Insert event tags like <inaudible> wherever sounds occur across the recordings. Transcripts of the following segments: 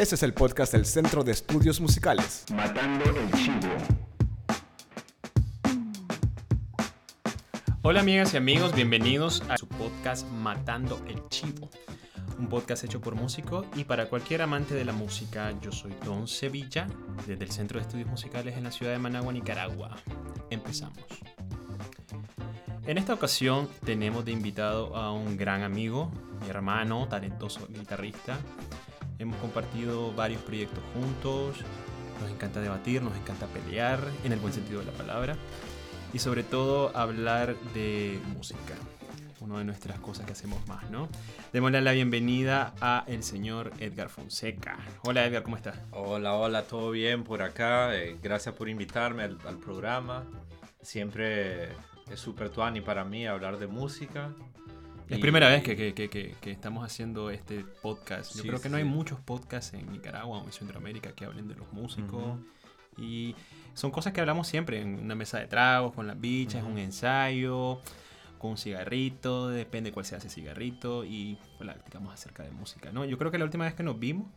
Este es el podcast del Centro de Estudios Musicales. Matando el Chivo. Hola amigas y amigos, bienvenidos a su podcast Matando el Chivo. Un podcast hecho por músicos y para cualquier amante de la música. Yo soy Don Sevilla, desde el Centro de Estudios Musicales en la ciudad de Managua, Nicaragua. Empezamos. En esta ocasión tenemos de invitado a un gran amigo, mi hermano, talentoso guitarrista. Hemos compartido varios proyectos juntos, nos encanta debatir, nos encanta pelear, en el buen sentido de la palabra, y sobre todo hablar de música, una de nuestras cosas que hacemos más, ¿no? Démosle la bienvenida a el señor Edgar Fonseca. Hola Edgar, ¿cómo estás? Hola, hola, todo bien por acá. Eh, gracias por invitarme al, al programa. Siempre es súper tuani para mí hablar de música. Es Y- primera vez que, que- que- que- que estamos haciendo este podcast. Yo Sí, creo que no sí. hay muchos podcasts en Nicaragua o en Centroamérica que hablen de los músicos. Y son cosas que hablamos siempre en una mesa de tragos, con las bichas, un ensayo, con un cigarrito, depende cuál sea ese cigarrito. Y platicamos acerca de música, ¿no? Yo creo que la última vez que nos vimos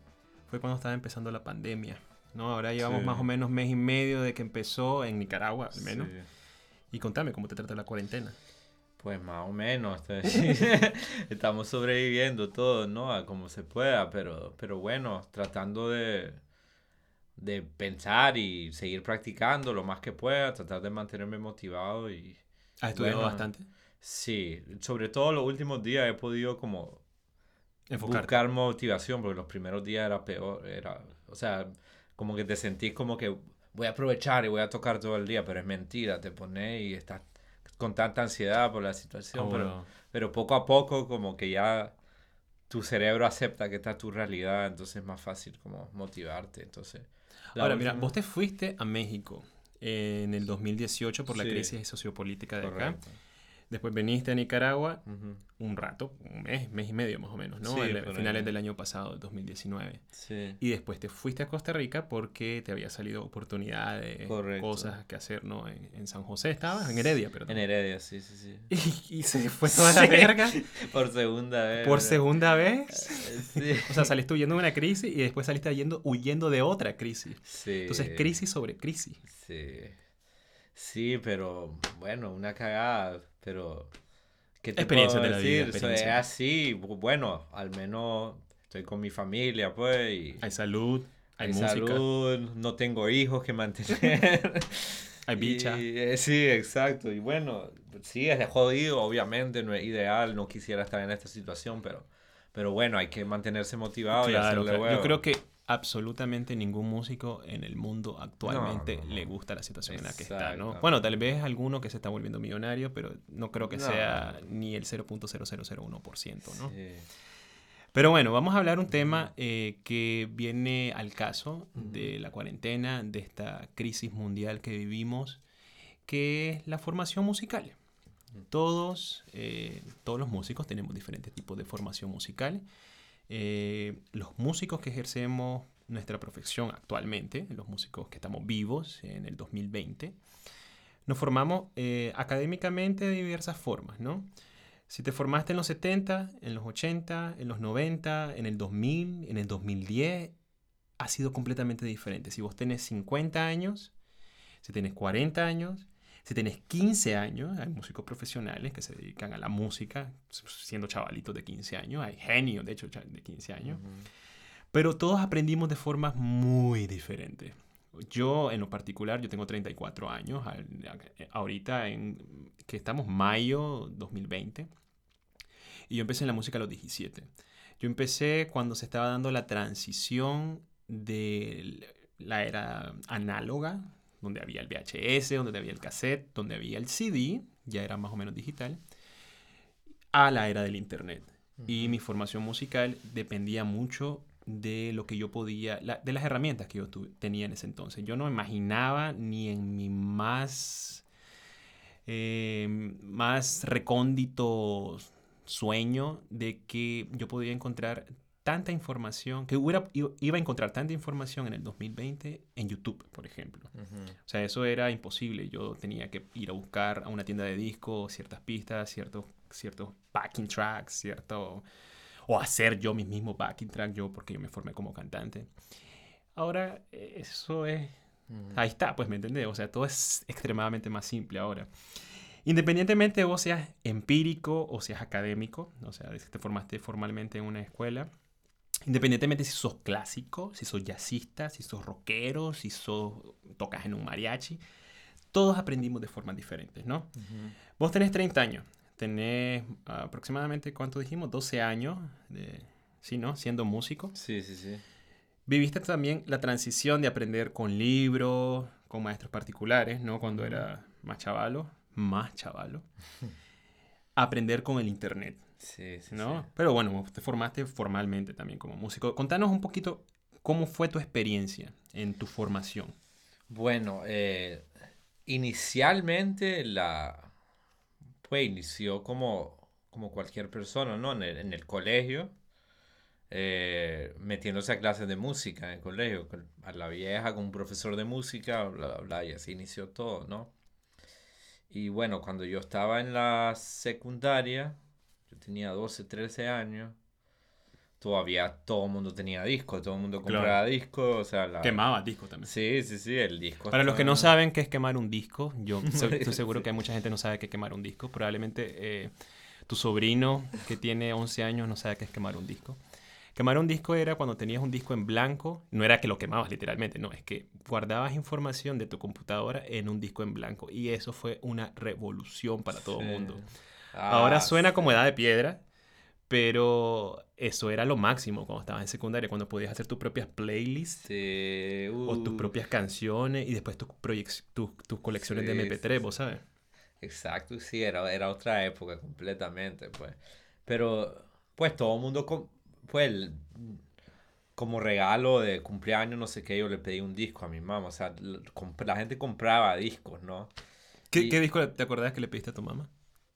fue cuando estaba empezando la pandemia. ¿no? Ahora llevamos Sí. más o menos mes y medio de que empezó en Nicaragua, al menos. Sí. Y contame cómo te trata la cuarentena. Pues más o menos. <laughs> Estamos sobreviviendo todos, ¿no? A como se pueda, pero, pero bueno, tratando de, de pensar y seguir practicando lo más que pueda, tratar de mantenerme motivado y ¿Has estudiado Bueno, bastante? sí, sobre todo los últimos días he podido como Enfocarte. buscar motivación, porque los primeros días era peor, era, o sea, como que te sentís como que voy a aprovechar y voy a tocar todo el día, pero es mentira, te pones y estás con tanta ansiedad por la situación, pero, pero poco a poco como que ya tu cerebro acepta que esta es tu realidad, entonces es más fácil como motivarte, entonces... Ahora, mira, vos te fuiste a México en el 2018 por la Sí. crisis sociopolítica de acá. Después viniste a Nicaragua un rato, un mes, mes y medio más o menos, ¿no? Sí, El- finales ahí. del año pasado, del 2019. Sí. Y después te fuiste a Costa Rica porque te había salido oportunidad de Correcto. cosas que hacer, ¿no? En, en San José estabas, en Heredia, pero En Heredia, sí, sí, sí. <laughs> y, y se fue <laughs> toda la verga Por segunda vez. por segunda vez. Sí. <laughs> O sea, saliste huyendo de una crisis y después saliste huyendo, huyendo de otra crisis. Sí. Entonces, crisis sobre crisis. Sí. Sí, pero bueno, una cagada, pero ¿qué te Experiencia puedo de la vida, decir? So, experiencia. así, bu- bueno, al menos estoy con mi familia, pues, y Hay salud, hay, hay música, salud, no tengo hijos que mantener. <laughs> hay bicha. Y, eh, sí, exacto. Y bueno, sí, es de jodido, obviamente, no es ideal, no quisiera estar en esta situación, pero, pero bueno, hay que mantenerse motivado y Claro, hacerle claro. huevo. Yo creo que absolutamente ningún músico en el mundo actualmente No, no, no. le gusta la situación en la que está, ¿no? Bueno, tal vez alguno que se está volviendo millonario, pero no creo que sea ni el 0.0001%, ¿no? Sí. Pero bueno, vamos a hablar un tema eh, que viene al caso de la cuarentena, de esta crisis mundial que vivimos, que es la formación musical. Todos, eh, todos los músicos tenemos diferentes tipos de formación musical. Eh, los músicos que ejercemos nuestra profesión actualmente, los músicos que estamos vivos en el 2020, nos formamos eh, académicamente de diversas formas, ¿no? Si te formaste en los 70, en los 80, en los 90, en el 2000, en el 2010, ha sido completamente diferente. Si vos tenés 50 años, si tenés 40 años, si tenés 15 años, hay músicos profesionales que se dedican a la música, siendo chavalitos de 15 años, hay genios, de hecho, de 15 años, pero todos aprendimos de formas muy diferentes. Yo, en lo particular, yo tengo 34 años, a- ahorita en, que estamos mayo 2020, y yo empecé en la música a los 17. Yo empecé cuando se estaba dando la transición de la era análoga, donde había el VHS, donde había el cassette, donde había el CD, ya era más o menos digital, a la era del Internet. Y mi formación musical dependía mucho de lo que yo podía, la- de las herramientas que yo tu- tenía en ese entonces. Yo no imaginaba ni en mi más, eh, más recóndito sueño de que yo podía encontrar tanta información, que hubiera, iba a encontrar tanta información en el 2020 en YouTube, por ejemplo. O sea, eso era imposible. Yo tenía que ir a buscar a una tienda de discos ciertas pistas, ciertos, ciertos backing tracks, cierto... o hacer yo mi mismo backing track, yo porque yo me formé como cantante. Ahora, eh, eso es, ahí está, pues me entendés, o sea, todo es extremadamente más simple ahora. Independientemente vos seas empírico o seas académico, o sea, si te formaste formalmente en una escuela, independientemente si sos clásico, si sos jazzista, si sos rockero, si sos, tocas en un mariachi, todos aprendimos de formas diferentes, ¿no? Vos tenés 30 años, tenés aproximadamente, ¿cuánto dijimos? 12 años, de, ¿sí, no? Siendo músico. Sí, sí, sí. Viviste también la transición de aprender con libros, con maestros particulares, ¿no? Cuando era más chavalo, más chavalo. <laughs> aprender con el internet. Sí, sí, ¿no? sí. Pero bueno, te formaste formalmente también como músico. Contanos un poquito cómo fue tu experiencia en tu formación. Bueno, eh, inicialmente la pues inició como, como cualquier persona, ¿no? En el, en el colegio, eh, metiéndose a clases de música en el colegio, a la vieja con un profesor de música, bla, bla, bla, y así inició todo, ¿no? Y bueno, cuando yo estaba en la secundaria, yo tenía 12, 13 años, todavía todo el mundo tenía disco, todo el mundo Claro. compraba disco, o sea, la... Quemaba discos también. Sí, sí, sí, el disco. Para los que no saben qué es quemar un disco, yo <laughs> estoy seguro que hay mucha gente que no sabe qué es quemar un disco. Probablemente eh, tu sobrino que tiene 11 años no sabe qué es quemar un disco. Quemar un disco era cuando tenías un disco en blanco, no era que lo quemabas literalmente, no, es que guardabas información de tu computadora en un disco en blanco y eso fue una revolución para todo el Sí. mundo. Ah, Ahora suena como edad de piedra, pero eso era lo máximo cuando estabas en secundaria, cuando podías hacer tus propias playlists Sí, o tus uh, propias canciones y después tus, tus, tus colecciones de Sí, MP3, sí, vos sabes. Exacto, sí, era, era otra época completamente, pues. Pero, pues todo el mundo, pues, el- como regalo de cumpleaños, no sé qué, yo le pedí un disco a mi mamá. O sea, la gente compraba discos, ¿no? ¿Qué, Y- qué disco te acordás que le pediste a tu mamá?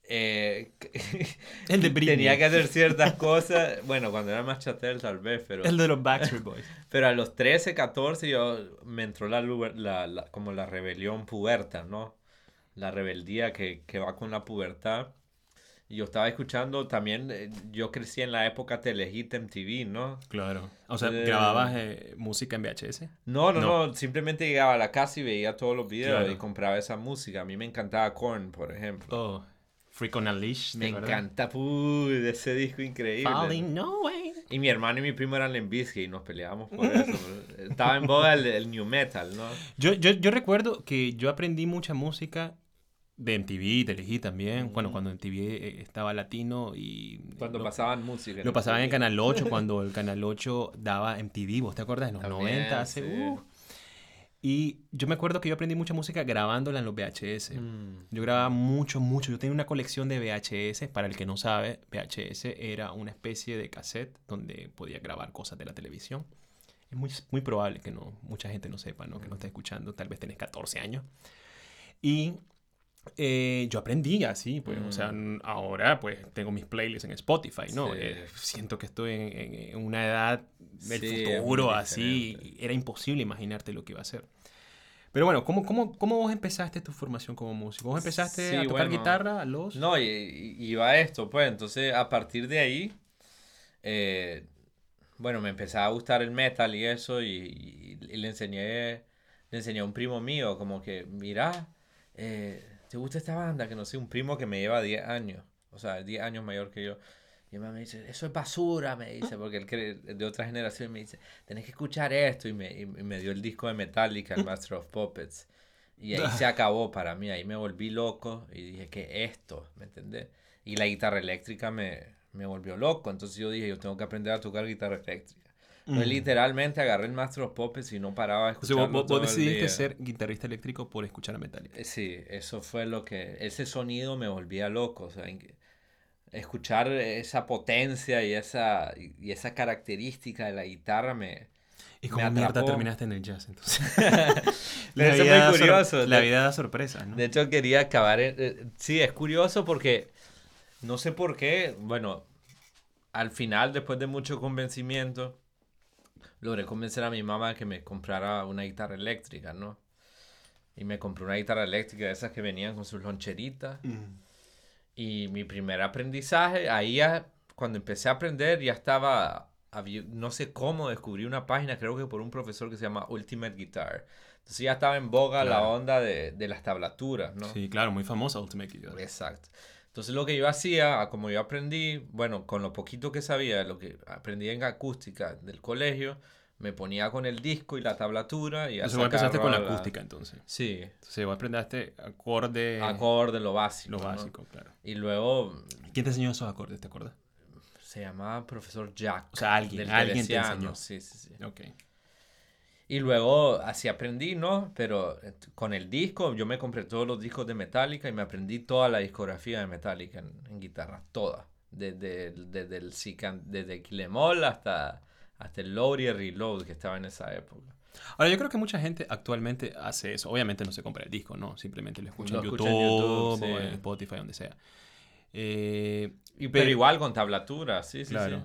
Eh, <laughs> El de Britney. tenía que hacer ciertas cosas. Bueno, cuando era más chatel, tal vez, pero. El de los Backstreet Boys. <laughs> Pero a los 13, 14 yo me entró la, la, la- como la rebelión puberta, ¿no? La rebeldía que, que va con la pubertad. Y yo estaba escuchando también, eh, yo crecí en la época Telehit MTV, ¿no? Claro. O sea, Eh, grababas eh, música en VHS. No, no, No. no, simplemente llegaba a la casa y veía todos los videos Claro. y compraba esa música. A mí me encantaba Korn, por ejemplo. Oh, Freak on a Leash. ¿te me acuerdas? encanta, uy, de ese disco increíble. Falling No Way. Y mi hermano y mi primo eran Limp y nos peleábamos por eso. <laughs> Estaba en boga el, el new metal, ¿no? Yo, yo, yo recuerdo que yo aprendí mucha música de MTV, Telehit también. Bueno, cuando MTV eh, estaba latino y... Cuando lo- pasaban música. Lo pasaban en Canal 8 <laughs> cuando el Canal 8 daba MTV, ¿vos te acuerdas? En los También, 90, hace... sí. uh. Y yo me acuerdo que yo aprendí mucha música grabándola en los VHS. Mm. Yo grababa mucho, mucho. Yo tenía una colección de VHS. Para el que no sabe, VHS era una especie de cassette donde podía grabar cosas de la televisión. Es muy, muy probable que no, mucha gente no sepa, ¿no? Que no está escuchando. Tal vez tenés 14 años. Y eh, yo aprendí así, pues. O sea, n- ahora pues tengo mis playlists en Spotify, ¿no? Sí. Eh, siento que estoy en, en- una edad del Sí, futuro así. Era imposible imaginarte lo que iba a ser. Pero bueno, ¿cómo, cómo, cómo vos empezaste tu formación como músico? ¿Vos empezaste Sí, a tocar bueno. guitarra a los...? No, y, y- y iba a esto, pues. Entonces, a partir de ahí, eh, bueno, me empezaba a gustar el metal y eso, y, y- y le enseñé, le enseñé a un primo mío, como que, mira, eh, ¿te gusta esta banda? Que no sé, un primo que me lleva 10 años, o sea, 10 años mayor que yo. Y mi mamá me dice, eso es basura, me dice, porque él cree- de otra generación, me dice, tenés que escuchar esto, y me, y me dio el disco de Metallica, el Master of Puppets. Y ahí se <laughs> acabó para mí, ahí me volví loco y dije, ¿qué es esto? ¿Me entendés? Y la guitarra eléctrica me, me volvió loco, entonces yo dije, yo tengo que aprender a tocar guitarra eléctrica. Mm. literalmente agarré el Master of Puppets y no paraba de O sea, escucharlo vos, vos- vos todo el decidiste día. ser guitarrista eléctrico por escuchar a Metallica. Eh, Sí, eso fue lo que, ese sonido me volvía loco, o sea, escuchar esa potencia y esa, y esa característica de la guitarra me... ¿Y me cómo mierda terminaste en el jazz entonces? <laughs> Pero eso es muy curioso, la vida da sorpresas, ¿no? De hecho, quería acabar. en- eh, sí, es curioso porque no sé por qué. Bueno, al final, después de mucho convencimiento, logré convencer a mi mamá que me comprara una guitarra eléctrica, ¿no? Y me compré una guitarra eléctrica de esas que venían con sus loncheritas. Mm. Y mi primer aprendizaje, ahí ya cuando empecé a aprender ya estaba, había- no sé cómo descubrí una página, creo que por un profesor que se llama Ultimate Guitar. Entonces ya estaba en boga la onda de, de las tablaturas, ¿no? Sí, claro, muy famosa Ultimate Guitar. Exacto. Entonces lo que yo hacía, como yo aprendí, bueno, con lo poquito que sabía, lo que aprendí en acústica del colegio, me ponía con el disco y la tablatura y Entonces vos empezaste con la acústica entonces. Sí, Entonces vos aprendiste acorde, acorde, lo básico. lo ¿no? básico, claro. Y luego ¿Quién te enseñó esos acordes, te acuerdas? se llamaba profesor Jack. O sea, alguien, del alguien te enseñó. Sí, sí, sí. Ok. Y luego así aprendí, ¿no? Pero eh, con el disco, yo me compré todos los discos de Metallica y me aprendí toda la discografía de Metallica en, en guitarra, toda. Desde, desde el desde Kill 'Em All hasta, hasta el Load y el Reload que estaba en esa época. Ahora, yo creo que mucha gente actualmente hace eso. Obviamente no se compra el disco, ¿no? Simplemente lo escucha Lo en YouTube, en YouTube, o en Spotify, donde sea. Eh, Pero- igual con tablatura, sí, sí, Claro. sí.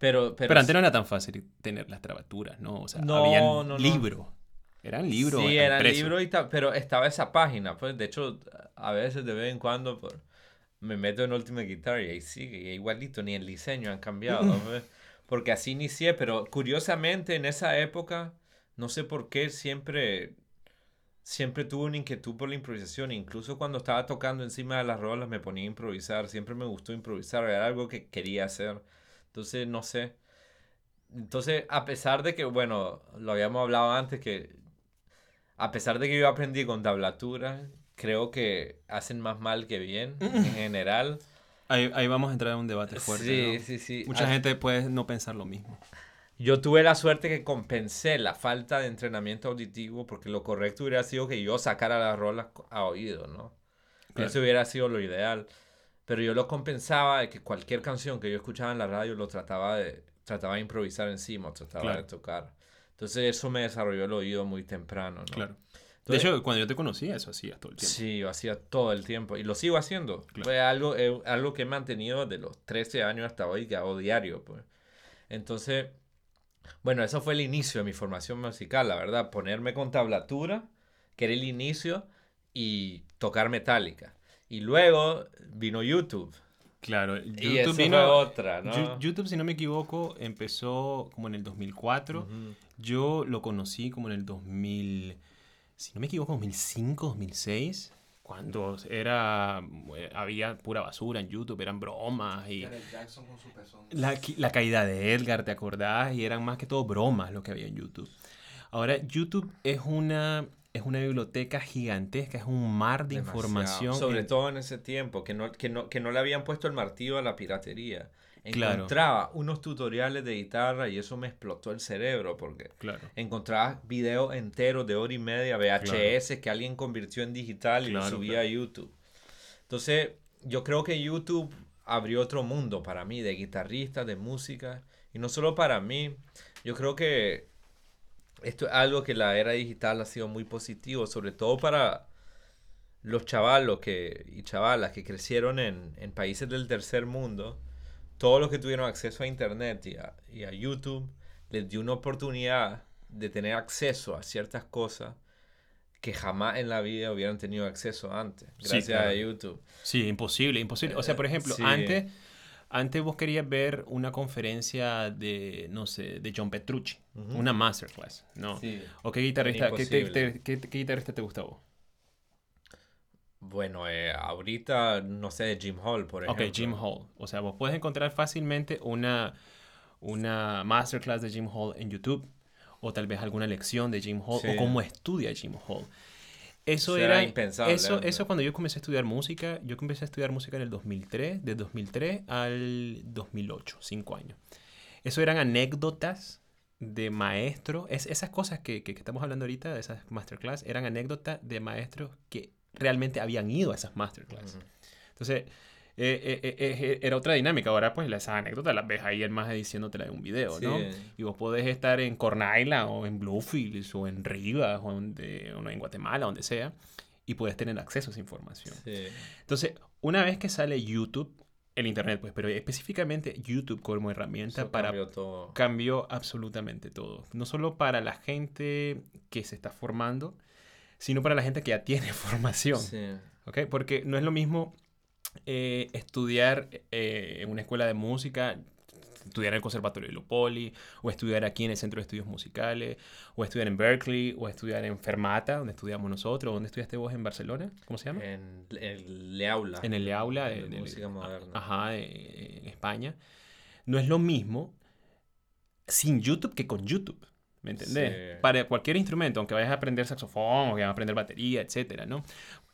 Pero, pero, pero, antes no era tan fácil tener las trabaturas, ¿no? O sea, No, habían no, no. libros. Eran libros. Sí, eran libros y tal, pero estaba esa página, pues de hecho a veces de vez en cuando por, me meto en Ultimate Guitar y ahí sigue, y igualito, ni el diseño han cambiado, <laughs> pues, porque así inicié, pero curiosamente en esa época, no sé por qué, siempre, siempre tuve una inquietud por la improvisación, incluso cuando estaba tocando encima de las rolas me ponía a improvisar, siempre me gustó improvisar, era algo que quería hacer, entonces no sé. Entonces, a pesar de que, bueno, lo habíamos hablado antes, que a pesar de que yo aprendí con tablatura, creo que hacen más mal que bien en <laughs> general. Ahí, ahí vamos a entrar en un debate fuerte. sí, ¿no? sí, sí. Mucha Ah, gente puede no pensar lo mismo. Yo tuve la suerte que compensé la falta de entrenamiento auditivo porque lo correcto hubiera sido que yo sacara las rolas a oído, ¿no? Claro. Eso hubiera sido lo ideal. Pero yo lo compensaba de que cualquier canción que yo escuchaba en la radio lo trataba de, trataba de improvisar encima, trataba Claro. de tocar. Entonces eso me desarrolló el oído muy temprano, ¿no? Claro. De hecho, cuando yo te conocía, eso hacías todo el tiempo. Sí, yo hacía todo el tiempo y lo sigo haciendo. Claro. Fue algo, eh, algo que he mantenido de los 13 años hasta hoy que hago diario. Pues. Entonces, bueno, eso fue el inicio de mi formación musical, la verdad. Ponerme con tablatura, que era el inicio, y tocar metálica. Y luego vino YouTube. Claro. y eso YouTube fue vino. otra, ¿no? YouTube, si no me equivoco, empezó como en el 2004. Ujú. Yo lo conocí como en el 2000, si no me equivoco, 2005, 2006, cuando era, eh, había pura basura en YouTube, eran bromas y Jackson con su pezón. la, la caída de Edgar, ¿te acordás? Y eran más que todo bromas lo que había en YouTube. Ahora, YouTube es una, es una biblioteca gigantesca, es un mar de Demasiado. información. Sobre en- todo en ese tiempo, que no, que, no, que no le habían puesto el martillo a la piratería. Claro. Encontraba unos tutoriales de guitarra y eso me explotó el cerebro porque Claro. encontraba videos enteros de hora y media, VHS, que alguien convirtió en digital y lo subía a YouTube. Entonces, yo creo que YouTube abrió otro mundo para mí, de guitarristas, de música. Y no solo para mí, yo creo que esto es algo que la era digital ha sido muy positivo, sobre todo para los chavalos que, y chavalas que crecieron en, en países del tercer mundo. Todos los que tuvieron acceso a Internet y a, y a YouTube les dio una oportunidad de tener acceso a ciertas cosas que jamás en la vida hubieran tenido acceso antes, Sí, gracias claro. a YouTube. Sí, imposible, imposible. O sea, por ejemplo, sí. antes, antes vos querías ver una conferencia de, no sé, de John Petrucci, una masterclass, ¿no? Sí. ¿O qué guitarrista, qué, te- imposible. te- qué- qué guitarrista te gusta a vos? Bueno, eh, ahorita no sé, Jim Hall, por Ok, ejemplo. Jim Hall. O sea, vos puedes encontrar fácilmente una, una masterclass de Jim Hall en YouTube. O tal vez alguna lección de Jim Hall. Sí. O cómo estudia Jim Hall. Eso era era impensable Eso, eso cuando yo comencé a estudiar música, yo comencé a estudiar música en el 2003, de 2003 al 2008, cinco años. Eso eran anécdotas de maestros, es, esas cosas que, que- que estamos hablando ahorita, de esas masterclass, eran anécdotas de maestros que realmente habían ido a esas masterclass. Ujú. Entonces, eh, eh, eh, eh, era otra dinámica. Ahora, pues, esas anécdotas las ves ahí el más diciéndotela de un video, ¿no? Sí. Y vos podés estar en Cornaila o en Bluefields o en Rivas o en, de- o en Guatemala, donde sea, y puedes tener acceso a esa información. Sí. Entonces, una vez que sale YouTube, el Internet, pues, pero específicamente YouTube como herramienta Eso para cambió todo. cambió absolutamente todo. No solo para la gente que se está formando, sino para la gente que ya tiene <laughs> formación. Sí. ¿ok? Porque no es lo mismo eh, estudiar eh, en una escuela de música, estudiar en el Conservatorio de Lupoli, o estudiar aquí en el Centro de Estudios Musicales, o estudiar en Berkeley, o estudiar en Fermata, donde estudiamos nosotros. ¿Dónde estudiaste vos en Barcelona? ¿Cómo se llama? En el Le Aula. En el Le Aula de, de, moderna. Ajá, en España. No es lo mismo sin YouTube que con YouTube. ¿Me entendés? Sí. Para cualquier instrumento, aunque vayas a aprender saxofón o que vayas a aprender batería, etcétera, ¿no?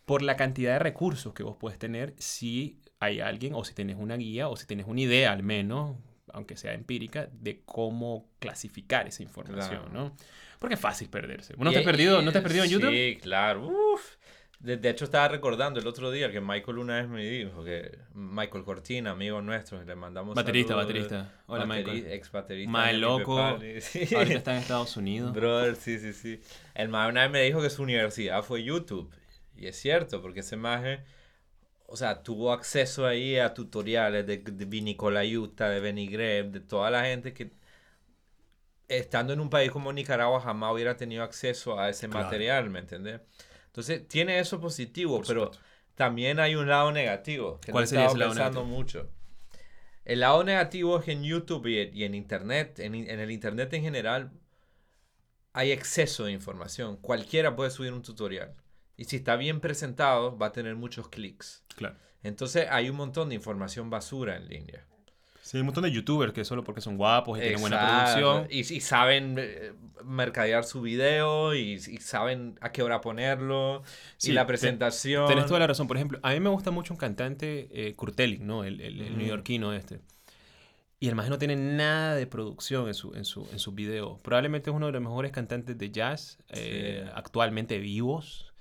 Por la cantidad de recursos que vos puedes tener si hay alguien o si tienes una guía o si tienes una idea al menos, aunque sea empírica, de cómo clasificar esa información, Claro. ¿no? Porque es fácil perderse. ¿Vos ¿No Y- te has perdido, ¿no te has y- perdido en YouTube? Sí, claro. Uf. De, de hecho, estaba recordando el otro día que Michael una vez me dijo que Michael Cortina, amigo nuestro, le mandamos Baterista, saludos, baterista. Hola, bateri- Michael. Ex baterista. Mae, loco. <laughs> Sí. Ahorita está en Estados Unidos. Brother, sí, sí, sí. El mae una vez me dijo que su universidad fue YouTube. Y es cierto, porque ese maje, o sea, tuvo acceso ahí a tutoriales de, de Vinny Colaiuta, de Benny Greb, de toda la gente que estando en un país como Nicaragua jamás hubiera tenido acceso a ese Claro. material, ¿me entendés? Entonces, tiene eso positivo, Por pero supuesto. también hay un lado negativo. Que ¿Cuál no sería ese lado pensando negativo? mucho. El lado negativo es que en YouTube y, y en Internet, en, en el Internet en general, hay exceso de información. Cualquiera puede subir un tutorial. Y si está bien presentado, va a tener muchos clics. Claro. Entonces hay un montón de información basura en línea. Sí, hay un montón de youtubers que solo porque son guapos y tienen buena Exacto. producción. Y, y saben eh, mercadear su video y, y saben a qué hora ponerlo. Sí, y la te- presentación. Tenés toda la razón. Por ejemplo, a mí me gusta mucho un cantante, eh, ¿no? El, el, el Ujú. neoyorquino este. Y el maje no tiene nada de producción en su, en su, en sus videos. Probablemente es uno de los mejores cantantes de jazz eh, Sí. actualmente vivos.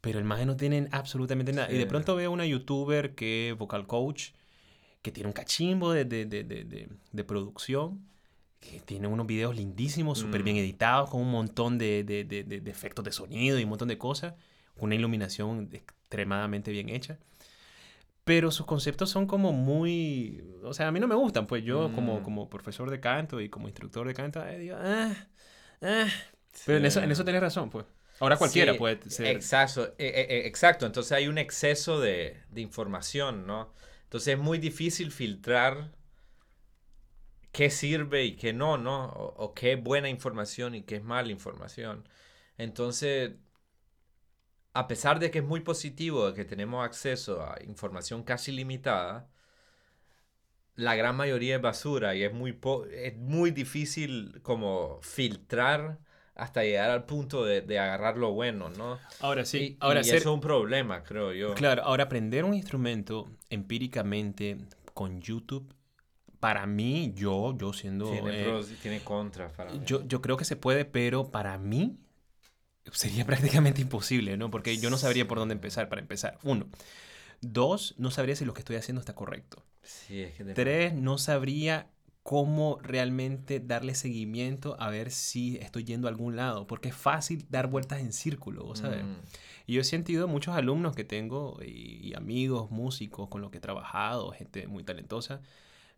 Pero el maje no tiene absolutamente nada. Y de Sí. pronto veo una youtuber que es vocal coach, que tiene un cachimbo de, de, de, de, producción, que tiene unos videos lindísimos, súper Mm. bien editados, con un montón de, de, de, de- de efectos de sonido y un montón de cosas, una iluminación extremadamente bien hecha. Pero sus conceptos son como muy... O sea, a mí no me gustan, pues yo como, Mm. como profesor de canto y como instructor de canto, eh, digo, ah, ah". Pero en eso, en eso tenés razón, pues. Ahora cualquiera Sí, puede ser... Exacto, eh, eh, eh, exacto. Entonces hay un exceso de, de información, ¿no? Entonces es muy difícil filtrar qué sirve y qué no, ¿no? O, o qué es buena información y qué es mala información. Entonces, a pesar de que es muy positivo de que tenemos acceso a información casi limitada, la gran mayoría es basura y es muy, po- es muy difícil como filtrar hasta llegar al punto de, de agarrar lo bueno, ¿no? Ahora Y- sí, y, ahora eso ser- es un problema, creo yo. Claro, ahora aprender un instrumento empíricamente con YouTube, para mí, yo, yo siendo... Tiene eh, pros y tiene contras para mí. yo, yo creo que se puede, pero para mí sería <laughs> prácticamente imposible, ¿no? Porque yo no sabría por dónde empezar, para empezar. Uno. Dos, no sabría si lo que estoy haciendo está correcto. Sí, es que Tres, no sabría cómo realmente darle seguimiento a ver si estoy yendo a algún lado, porque es fácil dar vueltas en círculo, ¿vos ¿sabes? Mm, Y yo he sentido muchos alumnos que tengo y, y amigos, músicos con los que he trabajado, gente muy talentosa,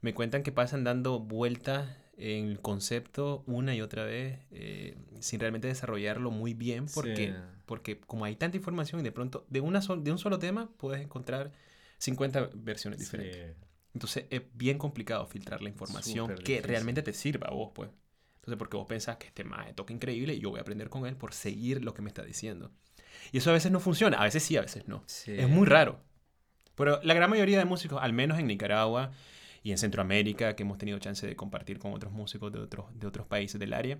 me cuentan que pasan dando vueltas en el concepto una y otra vez eh, sin realmente desarrollarlo muy bien porque, Sí. porque como hay tanta información y de pronto de, una sol- de un solo tema puedes encontrar 50 versiones diferentes. sí. Entonces es bien complicado filtrar la información que realmente te sirva a vos, pues. Entonces, porque vos pensás que este maje toca increíble y yo voy a aprender con él por seguir lo que me está diciendo. Y eso a veces no funciona, a veces sí, a veces no. Sí. Es muy raro. Pero la gran mayoría de músicos, al menos en Nicaragua y en Centroamérica, que hemos tenido chance de compartir con otros músicos de otros, de otros países del área,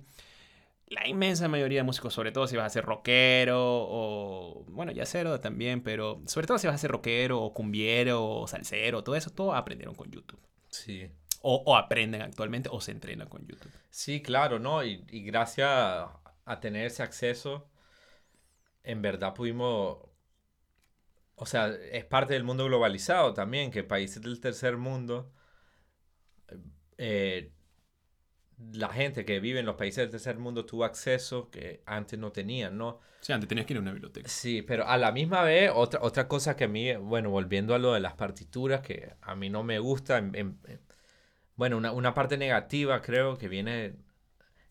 la inmensa mayoría de músicos, sobre todo si vas a ser rockero o, bueno, yacero también, pero sobre todo si vas a ser rockero o cumbiero o salsero, todo eso, todo aprendieron con YouTube. Sí. O, o aprenden actualmente o se entrenan con YouTube. Sí, claro, ¿no? Y, y gracias a, tener ese acceso, en verdad pudimos, o sea, es parte del mundo globalizado también, que países del tercer mundo, eh, la gente que vive en los países del tercer mundo tuvo acceso que antes no tenían, ¿no? Sea, antes tenías que ir a una biblioteca. Sí, pero a la misma vez, otra, otra cosa que a mí, bueno, volviendo a lo de las partituras, que a mí no me gusta, en- en- en- bueno, una, una parte negativa creo que viene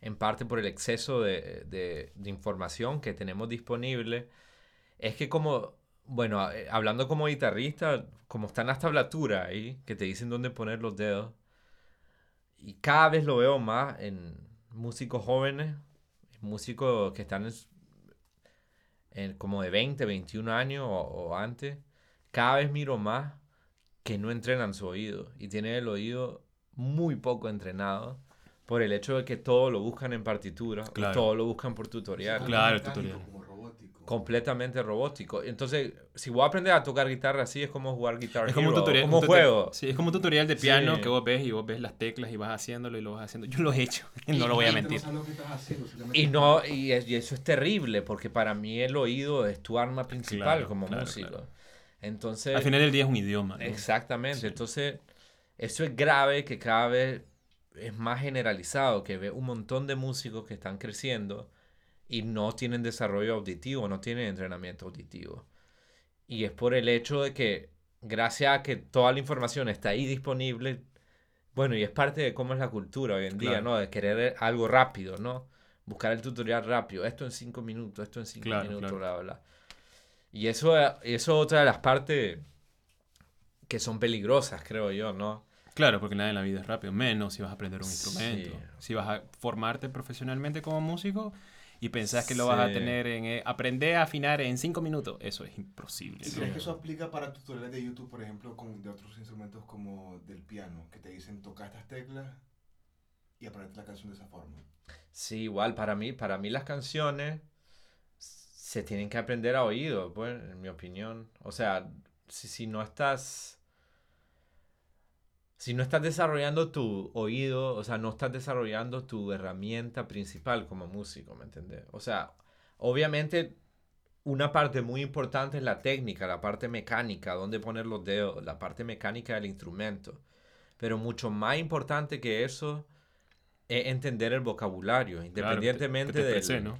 en parte por el exceso de, de- de información que tenemos disponible, es que como bueno, eh, hablando como guitarrista, como están las tablaturas ahí, que te dicen dónde poner los dedos, y cada vez lo veo más en músicos jóvenes, músicos que están en, en como de 20, 21 años o, o antes, cada vez miro más que no entrenan su oído y tienen el oído muy poco entrenado por el hecho de que todo lo buscan en partitura, Claro. todo lo buscan por tutorial Claro, tutorial. Completamente robótico. Entonces, si voy a aprender a tocar guitarra así, es como jugar Guitar Es como un tutorial. como un juego. Sí, es como un tutorial de piano Sí. que vos ves y vos ves las teclas y vas haciéndolo y lo vas haciendo. Yo lo he hecho, <laughs> no lo voy a mentir. No sabe lo que estás haciendo, simplemente Y no, y, es- y eso es terrible, porque para mí el oído es tu arma principal Claro, como claro, músico. claro. Entonces, Al final del día es un idioma. ¿no? exactamente. Sí. Entonces, eso es grave que cada vez es más generalizado, que ve un montón de músicos que están creciendo y no tienen desarrollo auditivo, no tienen entrenamiento auditivo. Y es por el hecho de que, gracias a que toda la información está ahí disponible, bueno, y es parte de cómo es la cultura hoy en día, Claro. ¿no? De querer algo rápido, ¿no? Buscar el tutorial rápido, esto en cinco minutos, esto en cinco Claro, minutos, claro. bla, bla. Y eso, eso es otra de las partes que son peligrosas, creo yo, ¿no? Claro, porque nada en la vida es rápido, menos si vas a aprender un Sí. instrumento. Si vas a formarte profesionalmente como músico y pensás que lo vas a tener en eh, aprender a afinar en cinco minutos, eso es imposible. ¿Y crees que eso aplica para tutoriales de YouTube, por ejemplo, con, de otros instrumentos como del piano, que te dicen toca estas teclas y aprendete la canción de esa forma? Sí, igual, para mí, para mí las canciones se tienen que aprender a oído, pues, en mi opinión. O sea, si, si no estás... Si no estás desarrollando tu oído, o sea, no estás desarrollando tu herramienta principal como músico, ¿me entiendes? O sea, obviamente una parte muy importante es la técnica, la parte mecánica, dónde poner los dedos, la parte mecánica del instrumento. Pero mucho más importante que eso es entender el vocabulario, Claro, que te- independientemente que te del... expresé, ¿no?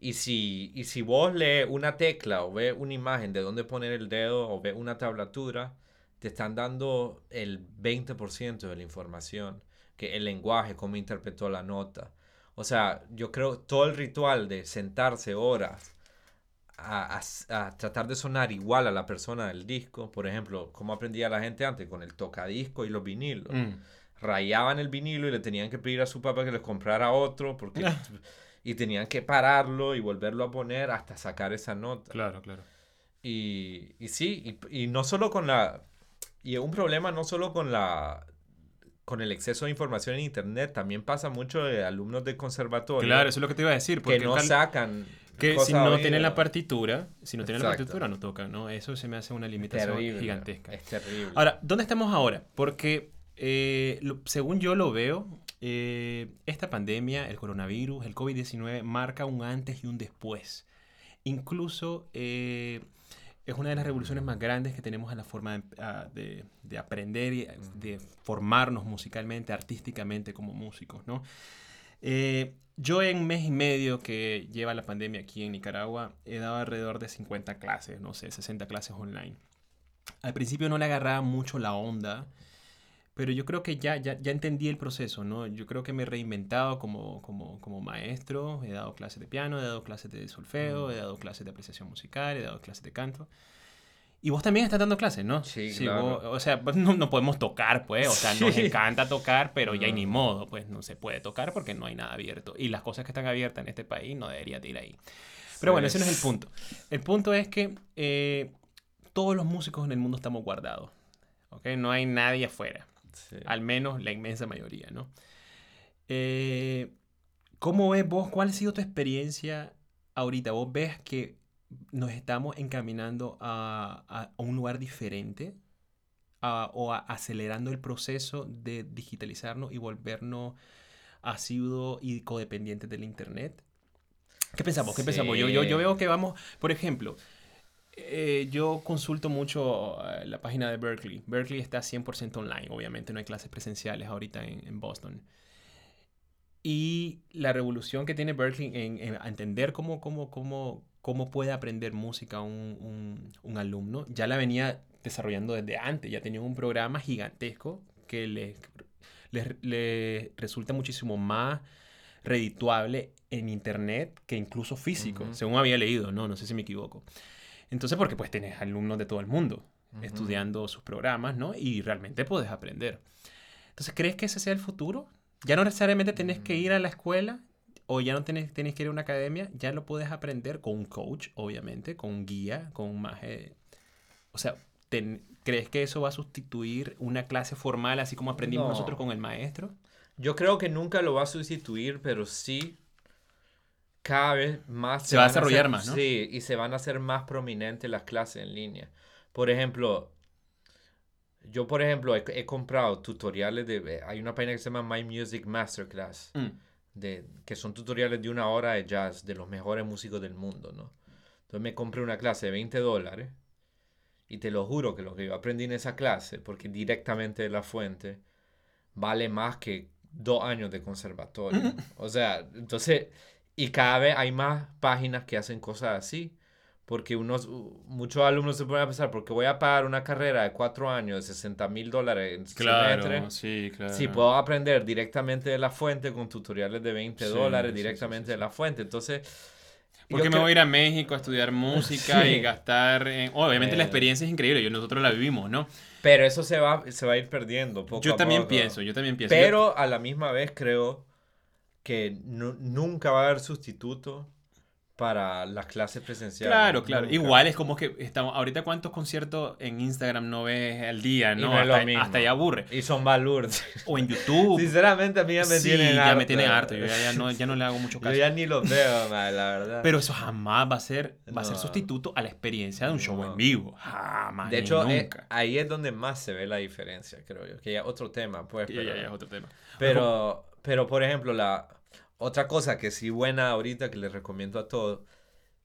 Y si, y si vos lees una tecla o ves una imagen de dónde poner el dedo o ves una tablatura, te están dando el 20% de la información, que el lenguaje, cómo interpretó la nota. O sea, yo creo todo el ritual de sentarse horas a, a- a tratar de sonar igual a la persona del disco, por ejemplo, como aprendía la gente antes con el tocadisco y los vinilos Mm. rayaban el vinilo y le tenían que pedir a su papá que les comprara otro porque <laughs> y tenían que pararlo y volverlo a poner hasta sacar esa nota. Claro, claro. Y, y sí, y, y no solo con la y un problema no solo con la con el exceso de información en internet, también pasa mucho de alumnos de conservatorio Claro, eso es lo que te iba a decir. Porque que no tal- sacan que si no tienen la partitura, si no tienen la partitura, no tocan, ¿no? Eso se me hace una limitación terrible, gigantesca. Es terrible. Ahora, ¿dónde estamos ahora? Porque eh, lo- según yo lo veo, eh, esta pandemia, el coronavirus, el COVID-19, marca un antes y un después. Incluso eh, es una de las revoluciones más grandes que tenemos en la forma de, de- de aprender y de formarnos musicalmente, artísticamente como músicos, ¿no? Eh, yo en mes y medio que lleva la pandemia aquí en Nicaragua, he dado alrededor de 50 clases, no sé, 60 clases online. Al principio no le agarraba mucho la onda, pero yo creo que ya, ya, ya entendí el proceso, ¿no? Yo creo que me he reinventado como, como, como maestro, he dado clases de piano, he dado clases de solfeo, he dado clases de apreciación musical, he dado clases de canto. Y vos también estás dando clases, ¿no? Sí, claro. vos- o sea, pues, no, no podemos tocar, pues. O sea, nos Sí. encanta tocar, pero ya No. ni modo, pues no se puede tocar porque no hay nada abierto. Y las cosas que están abiertas en este país no deberían de ir ahí. Pero bueno, ese no es el punto. El punto es que eh, todos los músicos en el mundo estamos guardados. ¿ok? No hay nadie afuera. Sí. Al menos la inmensa mayoría, ¿no? Eh, ¿Cómo ves vos? ¿Cuál ha sido tu experiencia ahorita? ¿Vos ves que nos estamos encaminando a, a- a un lugar diferente? A- ¿O a- acelerando el proceso de digitalizarnos y volvernos asiduos y codependientes del Internet? ¿Qué pensamos? ¿Qué pensamos? Yo, yo, yo Sí. veo que vamos, por ejemplo, eh, yo consulto mucho eh, la página de Berkeley. Berkeley está 100% online, obviamente no hay clases presenciales ahorita en, en Boston. Y la revolución que tiene Berkeley en, en entender cómo, cómo, cómo, cómo puede aprender música un, un- un alumno, ya la venía desarrollando desde antes, ya tenía un programa gigantesco que le, le, le resulta muchísimo más redituable en internet que incluso físico, Ujú. según había leído, ¿no? No sé si me equivoco. Entonces, porque pues tenés alumnos de todo el mundo estudiando sus programas, ¿no? Y realmente puedes aprender. Entonces, ¿crees que ese sea el futuro? Ya no necesariamente tenés que ir a la escuela o ya no tenés, tenés que ir a una academia, ya lo puedes aprender con un coach, obviamente, con un guía, con un maje. O sea, ten- ¿crees que eso va a sustituir una clase formal así como aprendimos No. nosotros con el maestro? Yo creo que nunca lo va a sustituir, pero sí cada vez más Se va a desarrollar hacer- más, ¿no? Sí, y se van a hacer más prominentes las clases en línea. Por ejemplo, yo por ejemplo he, he comprado tutoriales de... Hay una página que se llama My Music Masterclass, Mm. de, que son tutoriales de una hora de jazz de los mejores músicos del mundo, ¿no? Entonces me compré una clase de 20 dólares y te lo juro que lo que yo aprendí en esa clase, porque directamente de la fuente, vale más que dos años de conservatorio. <laughs> O sea, entonces, y cada vez hay más páginas que hacen cosas así. Porque unos, muchos alumnos se ponen a pensar, porque voy a pagar una carrera de cuatro años de 60 mil dólares en semestre? sí, claro. Sí, puedo aprender directamente de la fuente con tutoriales de 20 Sí, dólares directamente sí, de la fuente. Entonces, Porque yo me creo- voy a ir a México a estudiar <laughs> música y gastar en... Obviamente la Eh. experiencia es increíble, yo, nosotros la vivimos, ¿no? Pero eso se va, se va a ir perdiendo poco Yo a también poco. pienso, yo también pienso. Pero a la misma vez creo que nu- nunca va a haber sustituto para las clases presenciales. Claro, claro. Nunca. Igual es como que estamos. Ahorita, ¿cuántos conciertos en Instagram no ves al día? Y No, no es lo hasta, hasta ya aburre. Y son balurdes. O en YouTube. <laughs> Sinceramente, a mí ya me sí, tienen ya harto. me tienen harto. Yo ya, ya no, ya no le hago mucho Yo caso. ya ni los veo, <laughs> man, la verdad. Pero eso jamás va a ser, va a ser No. sustituto a la experiencia de un show No. en vivo. Jamás. de hecho, eh, ahí es donde más se ve la diferencia, creo yo. Que ya otro tema, pues. Ya, pero, ya, ya es otro tema. pero, pero, por ejemplo, la otra cosa que sí buena ahorita que les recomiendo a todos,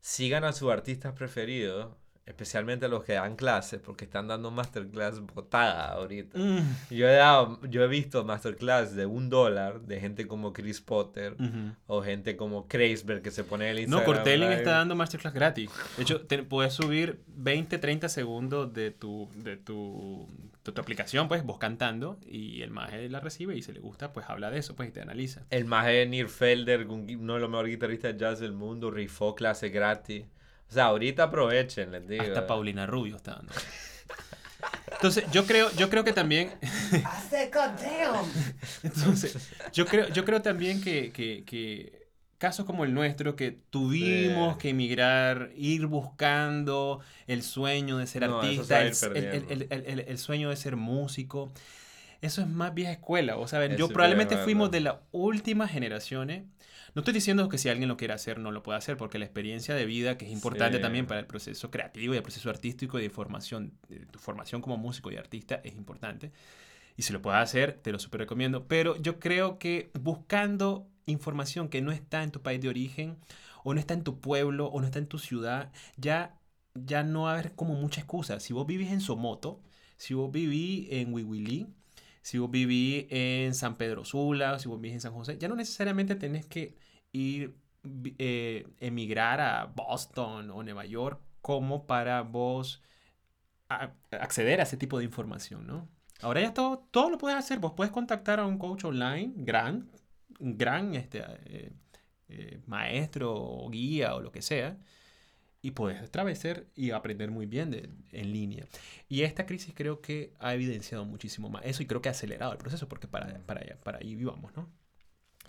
sigan a sus artistas preferidos, especialmente a los que dan clases, porque están dando masterclass botada ahorita. Mm, Yo he, dado, yo he visto masterclass de un dólar de gente como Chris Potter ujú. o gente como Kreisberg que se pone el No, Instagram. Cortelin Live. está dando masterclass gratis. De hecho, te- puedes subir 20, 30 segundos de tu, de tu, de tu aplicación, pues, vos cantando, y el maje la recibe y si le gusta, pues habla de eso, pues, y te analiza. El maje Nir Felder, un gui- uno de los mejores guitarristas de jazz del mundo, rifó clase gratis. O sea, ahorita aprovechen, les digo. Hasta Paulina Rubio está dando. Entonces, yo creo, yo creo que también. <laughs> Entonces, yo creo, yo creo también que, que- que casos como el nuestro, que tuvimos Sí. que emigrar, ir buscando el sueño de ser No, artista, el, el- el- el- sueño de ser músico. Eso es más vieja escuela. O sea, yo probablemente fuimos de las últimas generaciones. No estoy diciendo que si alguien lo quiere hacer, no lo puede hacer, porque la experiencia de vida, que es importante Sí. también para el proceso creativo y el proceso artístico y de formación, de tu formación como músico y artista, es importante. Y si lo puedes hacer, te lo super recomiendo. Pero yo creo que buscando información que no está en tu país de origen, o no está en tu pueblo, o no está en tu ciudad, ya, ya no va a haber como mucha excusa. Si vos vivís en Somoto, si vos vivís en Huihuilí, si vos vivís en San Pedro Sula, si vos vivís en San José, ya no necesariamente tenés que ir, eh, emigrar a Boston o Nueva York como para vos acceder a ese tipo de información, ¿no? Ahora ya todo, todo lo puedes hacer. Vos puedes contactar a un coach online, gran, gran este, eh, eh, maestro o guía o lo que sea, y puedes atravesar y aprender muy bien de- en línea. Y esta crisis creo que ha evidenciado muchísimo más eso y creo que ha acelerado el proceso porque para, para, allá- para ahí vivamos, ¿no?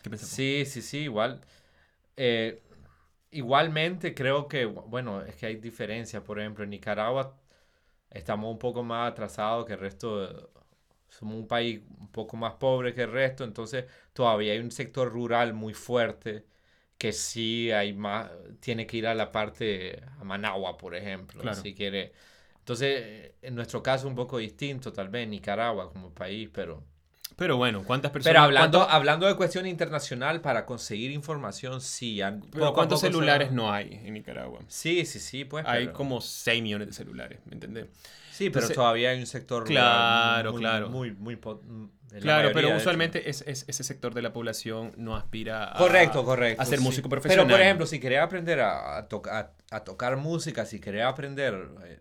¿Qué pensás? vos? Sí, sí, sí, igual. Eh, igualmente creo que, bueno, es que hay diferencias. Por ejemplo, en Nicaragua estamos un poco más atrasados que el resto. somos un país un poco más pobre que el resto, entonces todavía hay un sector rural muy fuerte que sí hay más, tiene que ir a la parte, a Managua, por ejemplo, Claro. si quiere. Entonces, en nuestro caso un poco distinto, tal vez Nicaragua como país, pero... Pero bueno, ¿cuántas personas? Pero hablando, cuánto- hablando de cuestión internacional, para conseguir información, sí. han- pero ¿Cuántos celulares no hay en Nicaragua? Sí, sí, sí, pues. Hay pero- como 6 millones de celulares, ¿me entendés? Sí, pero entonces- todavía hay un sector Claro, muy, claro. Muy, muy, Claro, pero usualmente es, es- ese sector de la población no aspira a, Correcto, correcto. a ser sí. músico Pero, profesional. por ejemplo, si querés aprender a, a toca- a- a tocar música, si querés aprender, eh,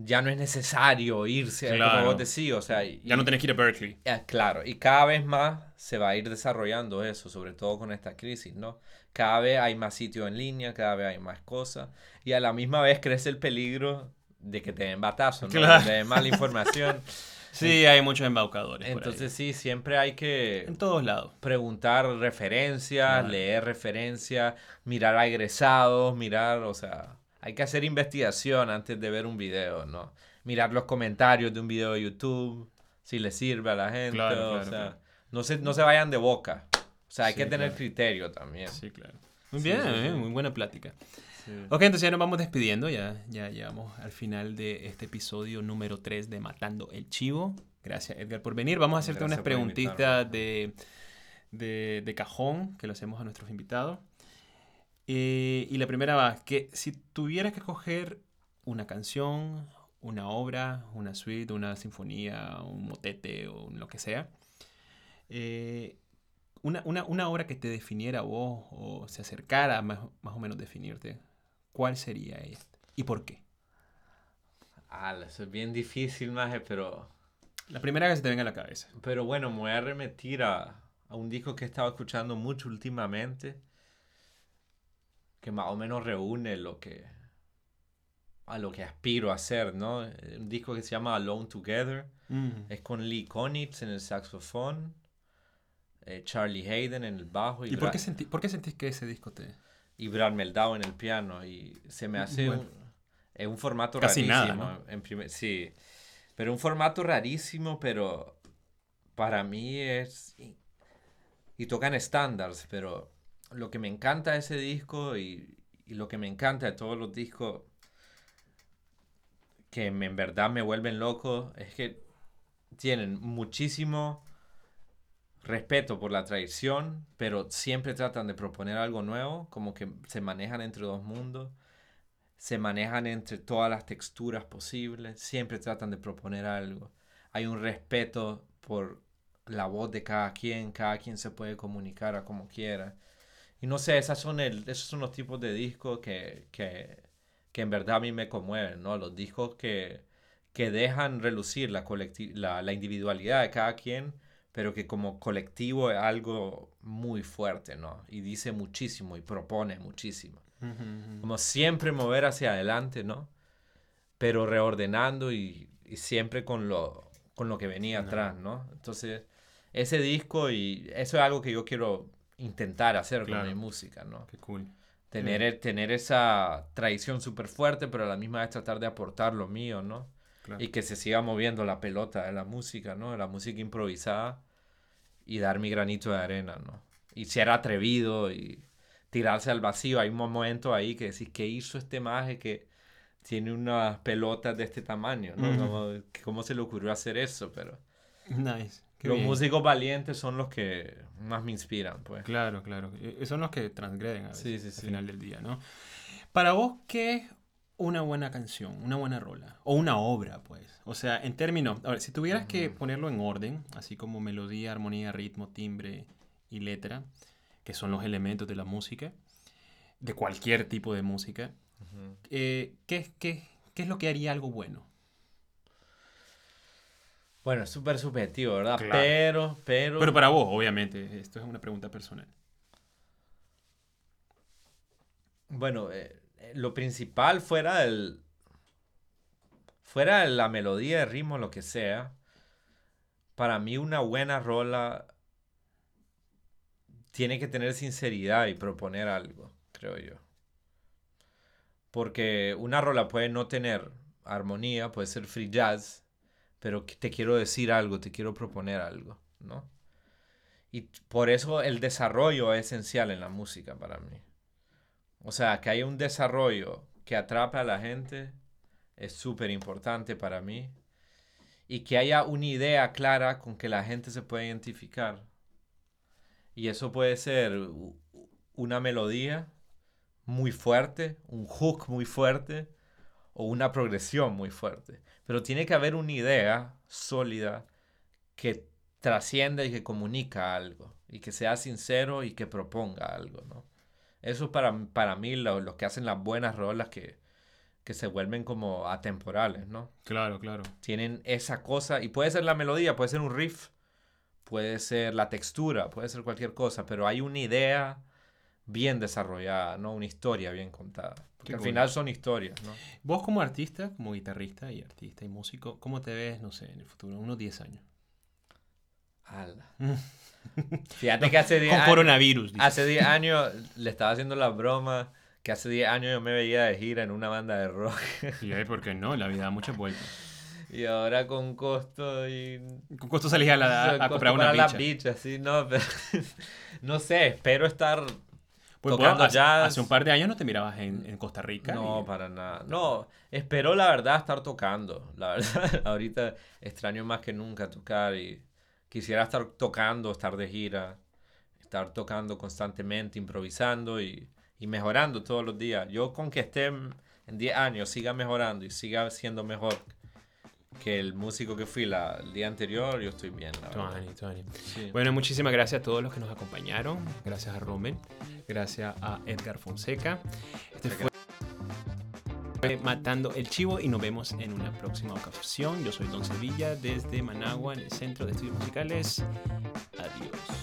ya no es necesario irse, como Claro. vos decís, o sea, y- Ya no tenés que ir a Berkeley. eh, claro, y cada vez más se va a ir desarrollando eso, sobre todo con esta crisis, ¿no? Cada vez hay más sitios en línea, cada vez hay más cosas, y a la misma vez crece el peligro de que te den batazos, ¿no? Claro. De mala información. <laughs> Sí, hay muchos embaucadores. Entonces sí, siempre hay que En todos lados. preguntar referencias, Claro. leer referencias, mirar a egresados, mirar, o sea, hay que hacer investigación antes de ver un video, ¿no? Mirar los comentarios de un video de YouTube, si le sirve a la gente, Claro, o sea, claro. no se, no se vayan de boca. O sea, hay Sí, que tener claro. criterio también. Sí, claro. Muy Sí, bien, sí, eh, sí. muy buena plática. Sí. Ok, entonces ya nos vamos despidiendo. Ya, ya llegamos al final de este episodio número 3 de Matando el Chivo. Gracias, Edgar, por venir. Vamos a hacerte Gracias unas preguntitas de, de cajón que lo hacemos a nuestros invitados. Eh, y la primera va, que si tuvieras que coger una canción, una obra, una suite, una sinfonía, un motete o lo que sea, eh, una, una, una obra que te definiera a vos o se acercara a más, más o menos definirte, ¿cuál sería ella? ¿Y por qué? Ah, eso es bien difícil, maje, pero... La primera que se te venga a la cabeza. Pero bueno, me voy a remitir a, a un disco que he estado escuchando mucho últimamente, que más o menos reúne lo que a lo que aspiro a hacer, ¿no? Un disco que se llama Alone Together, es con Lee Konitz en el saxofón, eh, Charlie Hayden en el bajo y, ¿Y por qué, sentí- por qué sentís que ese disco te... y Brad Meldau en el piano y se me hace Bueno. un, es un formato Casi nada, rarísimo ¿no? en primer- sí pero un formato rarísimo pero para mí es y, y tocan estándares pero lo que me encanta de ese disco y, lo que me encanta de todos los discos que en verdad me vuelven loco es que tienen muchísimo respeto por la tradición, pero siempre tratan de proponer algo nuevo, como que se manejan entre dos mundos, se manejan entre todas las texturas posibles, siempre tratan de proponer algo. Hay un respeto por la voz de cada quien, cada quien se puede comunicar a como quiera. Y no sé, esas son el, esos son los tipos de discos que, que, que en verdad a mí me conmueven, ¿no? Los discos que, que dejan relucir la, la, la individualidad de cada quien, pero que como colectivo es algo muy fuerte, ¿no? Y dice muchísimo y propone muchísimo. Como siempre mover hacia adelante, ¿no? Pero reordenando y, y siempre con lo, con lo que venía atrás, ¿no? Entonces, ese disco y eso es algo que yo quiero intentar hacer Claro. con mi música, ¿no? Qué cool. Tener, el- tener esa tradición súper fuerte, pero a la misma vez tratar de aportar lo mío, ¿no? Claro. Y que se siga moviendo la pelota de la música, ¿no? De la música improvisada y dar mi granito de arena, ¿no? Y ser atrevido y tirarse al vacío. Hay un momento ahí que decís, ¿qué hizo este maje que tiene unas pelotas de este tamaño, ¿no? Ujú. Como, ¿Cómo se le ocurrió hacer eso? Pero <laughs> Nice. Qué los bien. músicos valientes son los que más me inspiran, pues. Claro, claro. Eh, Son los que transgreden a veces, Sí, sí, al final del día, ¿no? Para vos, ¿qué es una buena canción, una buena rola? O una obra, pues. O sea, en términos... A ver, si tuvieras que ponerlo en orden, así como melodía, armonía, ritmo, timbre y letra, que son los elementos de la música, de cualquier tipo de música, eh, ¿qué, qué, qué es lo que haría algo bueno? Bueno, es súper subjetivo, ¿verdad? Claro. Pero, pero... Pero para vos, obviamente, esto es una pregunta personal. Bueno, eh, eh, lo principal fuera del... Fuera de la melodía, el ritmo, lo que sea, para mí una buena rola tiene que tener sinceridad y proponer algo, creo yo. Porque una rola puede no tener armonía, puede ser free jazz, pero te quiero decir algo, te quiero proponer algo, ¿no? Y por eso el desarrollo es esencial en la música para mí. O sea, que haya un desarrollo que atrape a la gente es súper importante para mí. Y que haya una idea clara con que la gente se pueda identificar. Y eso puede ser una melodía muy fuerte, un hook muy fuerte o una progresión muy fuerte. Pero tiene que haber una idea sólida que trascienda y que comunica algo. Y que sea sincero y que proponga algo, ¿no? Eso es para, para mí lo, lo que hacen las buenas rolas que, que se vuelven como atemporales, ¿no? Claro, claro. Tienen esa cosa, y puede ser la melodía, puede ser un riff, puede ser la textura, puede ser cualquier cosa, pero hay una idea bien desarrollada, ¿no? Una historia bien contada. Porque Qué al cool. final son historias, ¿no? Vos como artista, como guitarrista y artista y músico, ¿cómo te ves, no sé, en el futuro? Unos 10 años. Ala. <laughs> Fíjate que hace 10 Con años, coronavirus. dice. hace 10 <laughs> años le estaba haciendo la broma que hace 10 años yo me veía de gira en una banda de rock Y ahí, ¿por qué no? La vida da muchas vueltas. y ahora con costo y Con costo salís a, la- a costo comprar una para bicha. sí, no, pero <laughs> no sé, espero estar Pues tocando hace, jazz. hace un par de años no te mirabas en, en Costa Rica. No, y- para nada. No, espero la verdad estar tocando. La verdad, <laughs> ahorita extraño más que nunca tocar y quisiera estar tocando, estar de gira, estar tocando constantemente, improvisando y, y mejorando todos los días. Yo con que esté en 10 años, siga mejorando y siga siendo mejor que el músico que fui la, el día anterior, yo estoy bien, la tuani. Sí. Bueno, muchísimas gracias a todos los que nos acompañaron. Gracias a Rommel. Gracias a Edgar Fonseca. Este fue Matando el Chivo y nos vemos en una próxima ocasión. Yo soy Don Sevilla desde Managua, en el Centro de Estudios Musicales. Adiós.